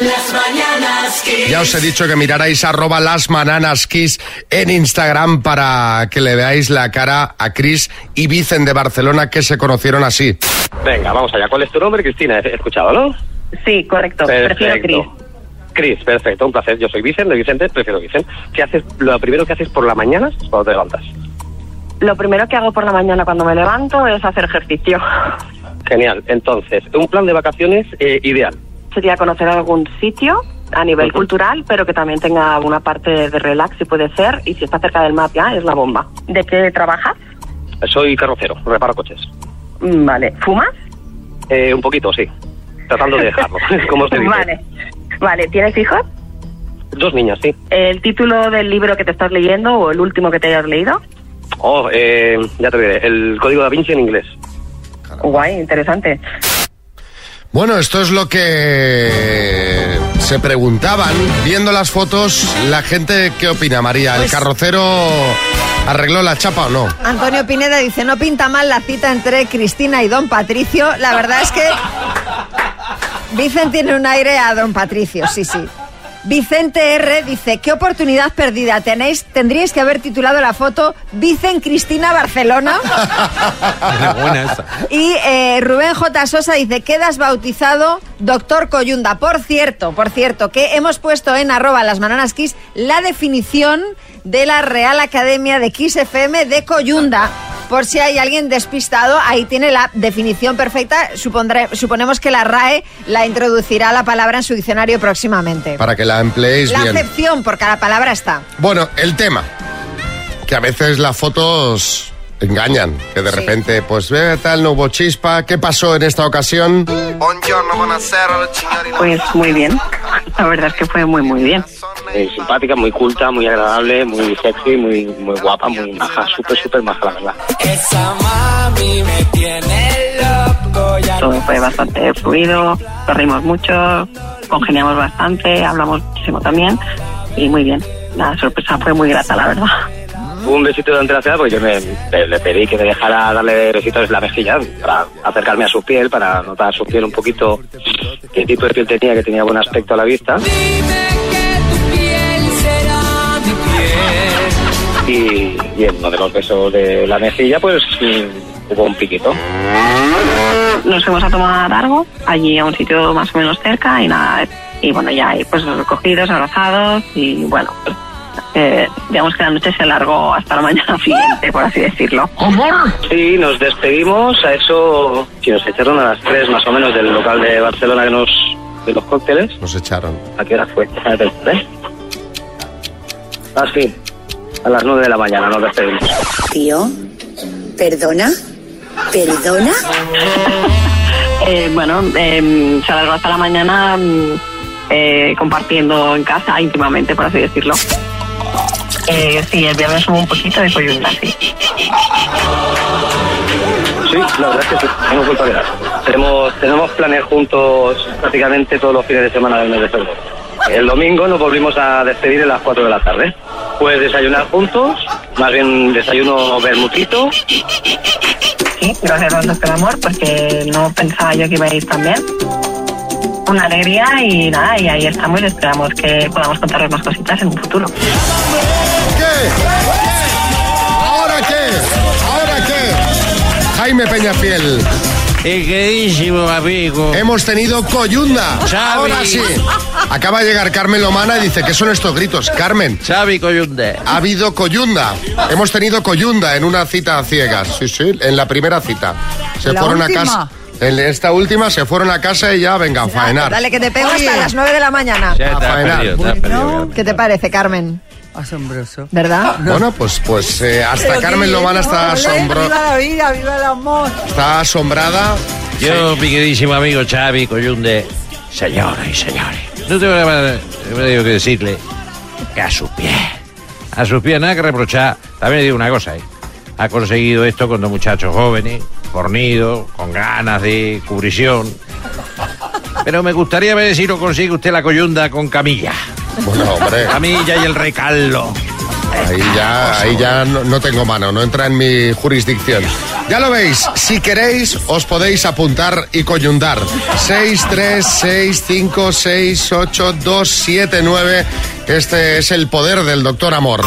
Las mañanas Kiss. Ya os he dicho que mirarais arroba las bananas kiss en Instagram para que le veáis la cara a Chris y Vicen de Barcelona que se conocieron así. Venga, vamos allá. ¿Cuál es tu nombre, Cristina? He escuchado, ¿no? Sí, correcto. Prefiero Cris. Cris, perfecto, un placer. Yo soy Vicente, de Vicente, prefiero Vicente. ¿Qué haces? Lo primero que haces por la mañana es cuando te levantas. Lo primero que hago por la mañana cuando me levanto es hacer ejercicio. Genial. Entonces, un plan de vacaciones eh, ideal. Sería conocer algún sitio a nivel cultural, pero que también tenga una parte de relax, si puede ser, y si está cerca del mar ya, es la bomba. ¿De qué trabajas? Soy carrocero, reparo coches. Mm, Vale. ¿Fumas? Eh, un poquito, sí. Tratando de dejarlo, como se dice. Vale. Vale, ¿tienes hijos? Dos niñas, sí. ¿El título del libro que te estás leyendo o el último que te hayas leído? Oh, eh, ya te diré. El código da Vinci en inglés. Guay, interesante. Bueno, esto es lo que se preguntaban viendo las fotos la gente qué opina María, el Pues- carrocero arregló la chapa o no. Antonio Pineda dice, no pinta mal la cita entre Cristina y don Patricio. La verdad es que Vicen tiene un aire a don Patricio, sí, sí. Vicente R dice, ¿qué oportunidad perdida tenéis? Tendríais que haber titulado la foto Vicen Cristina Barcelona. buena esa. Y eh, Rubén J. Sosa dice, quedas bautizado Doctor Coyunda. Por cierto, por cierto, que hemos puesto en arroba las bananas Kiss la definición de la Real Academia de Kiss FM de Coyunda. Por si hay alguien despistado, ahí tiene la definición perfecta. Supondré- suponemos que la RAE la introducirá la palabra en su diccionario próximamente. Para que la empleéis La bien. acepción, porque la palabra está. Bueno, el tema. Que a veces las fotos engañan. Que de repente, pues ve tal, no hubo chispa. ¿Qué pasó en esta ocasión? Pues muy bien. La verdad es que fue muy, muy bien. Muy simpática, muy culta, muy agradable, muy sexy, muy, muy guapa, muy maja, súper, súper maja, la verdad. Esa mami me tiene loco. Ya Todo fue bastante fluido, nos reímos mucho, congeniamos bastante, hablamos muchísimo también y muy bien. La sorpresa fue muy grata, la verdad. Un besito durante la cena, porque yo me- le, le pedí que me dejara darle besitos en la mejilla para acercarme a su piel, para notar su piel un poquito, qué tipo de piel tenía, que tenía buen aspecto a la vista. dime Y, y en uno de los besos de la mejilla, pues mm, hubo un piquito. Nos fuimos a tomar algo allí a un sitio más o menos cerca y nada, y bueno, ya ahí pues recogidos, abrazados y bueno, pues, eh, digamos que la noche se alargó hasta la mañana siguiente, por así decirlo. Sí, nos despedimos a eso, si nos echaron a las 3 más o menos del local de Barcelona que nos, de los cócteles. Nos echaron. ¿A qué hora fue? Déjame pensar, ¿eh? Ah, sí, a las 9 de la mañana nos despedimos. Tío, ¿perdona? ¿Perdona? Eh, bueno, eh, se alargó hasta la mañana mm, eh, compartiendo en casa íntimamente, por así decirlo. Eh, sí, el viernes hubo un poquito de coyunda, sí. Sí, la verdad es que sí, hemos vuelto a quedar. Tenemos, tenemos planes juntos prácticamente todos los fines de semana del mes de febrero. El domingo nos volvimos a despedir a las 4 de la tarde. Pues desayunar juntos, más bien desayuno bermutito. Sí, gracias a Dios por el amor, porque no pensaba yo que iba a ir tan bien. Una alegría y nada, y ahí estamos y esperamos que podamos contarles más cositas en un futuro. ¿Qué? ¿Ahora qué? ¿Ahora qué? Jaime Peñafiel. El queridísimo amigo. Hemos tenido coyunda. Xavi. Ahora sí. Acaba de llegar Carmen Lomana y dice, ¿qué son estos gritos? Carmen, Xavi Coyunde. ha habido coyunda. Hemos tenido coyunda en una cita a ciegas. Sí, sí, en la primera cita. Se ¿La fueron última? a casa. En esta última se fueron a casa y ya, venga, a faenar. Dale, que te pego Oye. hasta las 9 de la mañana. Ya te has faenar. perdido, te has perdido, Carmen. ¿Qué te parece, Carmen? Asombroso. ¿Verdad? Bueno, pues, pues eh, hasta Carmen bien, está, asombro- Viva la vida, viva el amor. está asombrada. Yo, mi queridísimo amigo Xavi Coyunde, señoras y señores, no tengo nada que decirle que a sus pies, a sus pies nada que reprochar. También le digo una cosa, ¿eh? ha conseguido esto con dos muchachos jóvenes, fornidos, con ganas de cubrición. Pero me gustaría ver si lo consigue usted la coyunda con Camilla. Bueno, hombre. Camilla y el recallo. Ahí ya, ahí ya no, no tengo mano, no entra en mi jurisdicción. Ya lo veis, si queréis os podéis apuntar y coyundar. 6, 3, 6, 5, 6, 8, 2, 7, 9. Este es el poder del doctor Amor.